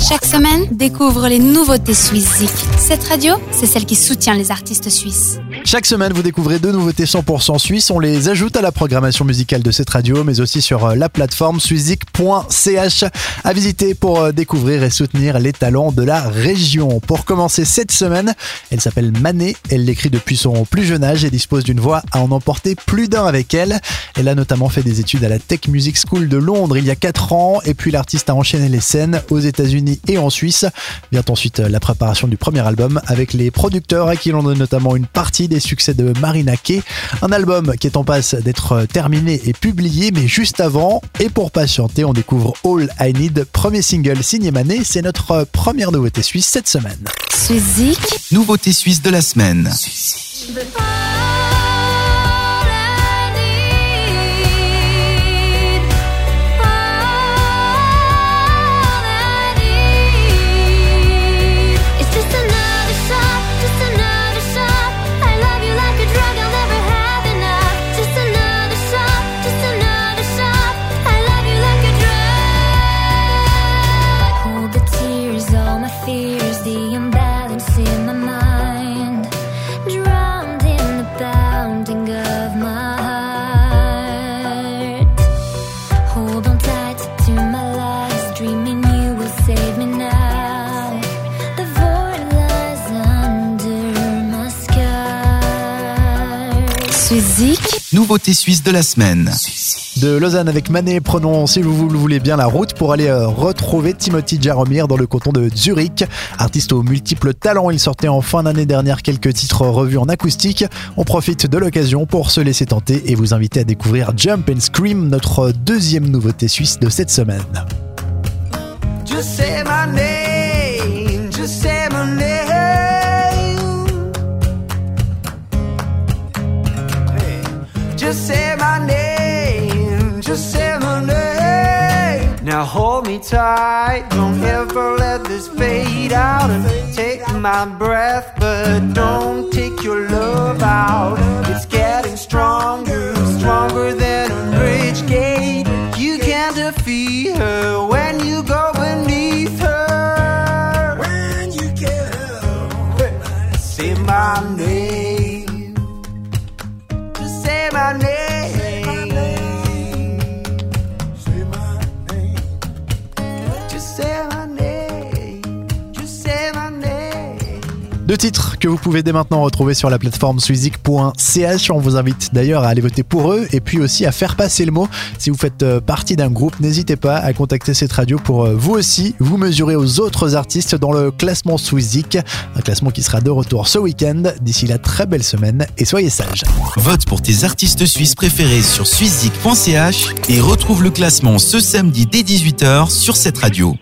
Chaque semaine, découvre les nouveautés suisses Cette radio, c'est celle qui soutient les artistes suisses. Chaque semaine, vous découvrez deux nouveautés 100% suisses. On les ajoute à la programmation musicale de cette radio, mais aussi sur euh, la plateforme suizik.ch à visiter pour euh, découvrir et soutenir les talents de la région. Pour commencer cette semaine, elle s'appelle Mané. Elle l'écrit depuis son plus jeune âge et dispose d'une voix à en emporter plus d'un avec elle. Elle a notamment fait des études à la Tech Music School de Londres il y a 4 ans et puis l'artiste a enchaîné les scènes aux États-Unis et en Suisse. Vient ensuite la préparation du premier album avec les producteurs à qui l'on donne notamment une partie des succès de Marina Kay. Un album qui est en passe d'être terminé et publié, mais juste avant, et pour patienter, on découvre All I Need, premier single signé Mané. C'est notre première nouveauté suisse cette semaine. Suizik. Nouveauté suisse de la semaine. Nouveauté suisse de la semaine. De Lausanne avec Manet, prenons, si vous le voulez bien, la route pour aller euh, retrouver Timothy Jaromir dans le canton de Zurich. Artiste aux multiples talents, il sortait en fin d'année dernière quelques titres revus en acoustique. On profite de l'occasion pour se laisser tenter et vous inviter à découvrir Jump and Scream, notre deuxième nouveauté suisse de cette semaine. Just say my name, just say my name, just say my name. Now hold me tight, don't ever let this fade out. And take my breath, but don't Just Deux titres que vous pouvez dès maintenant retrouver sur la plateforme suizik.ch. On vous invite d'ailleurs à aller voter pour eux et puis aussi à faire passer le mot. Si vous faites euh, partie d'un groupe, n'hésitez pas à contacter cette radio pour euh, vous aussi vous mesurer aux autres artistes dans le classement Suizik. Un classement qui sera de retour ce week-end. D'ici là, très belle semaine et soyez sages. Vote pour tes artistes suisses préférés sur suizik.ch et retrouve le classement ce samedi dès 18h sur cette radio.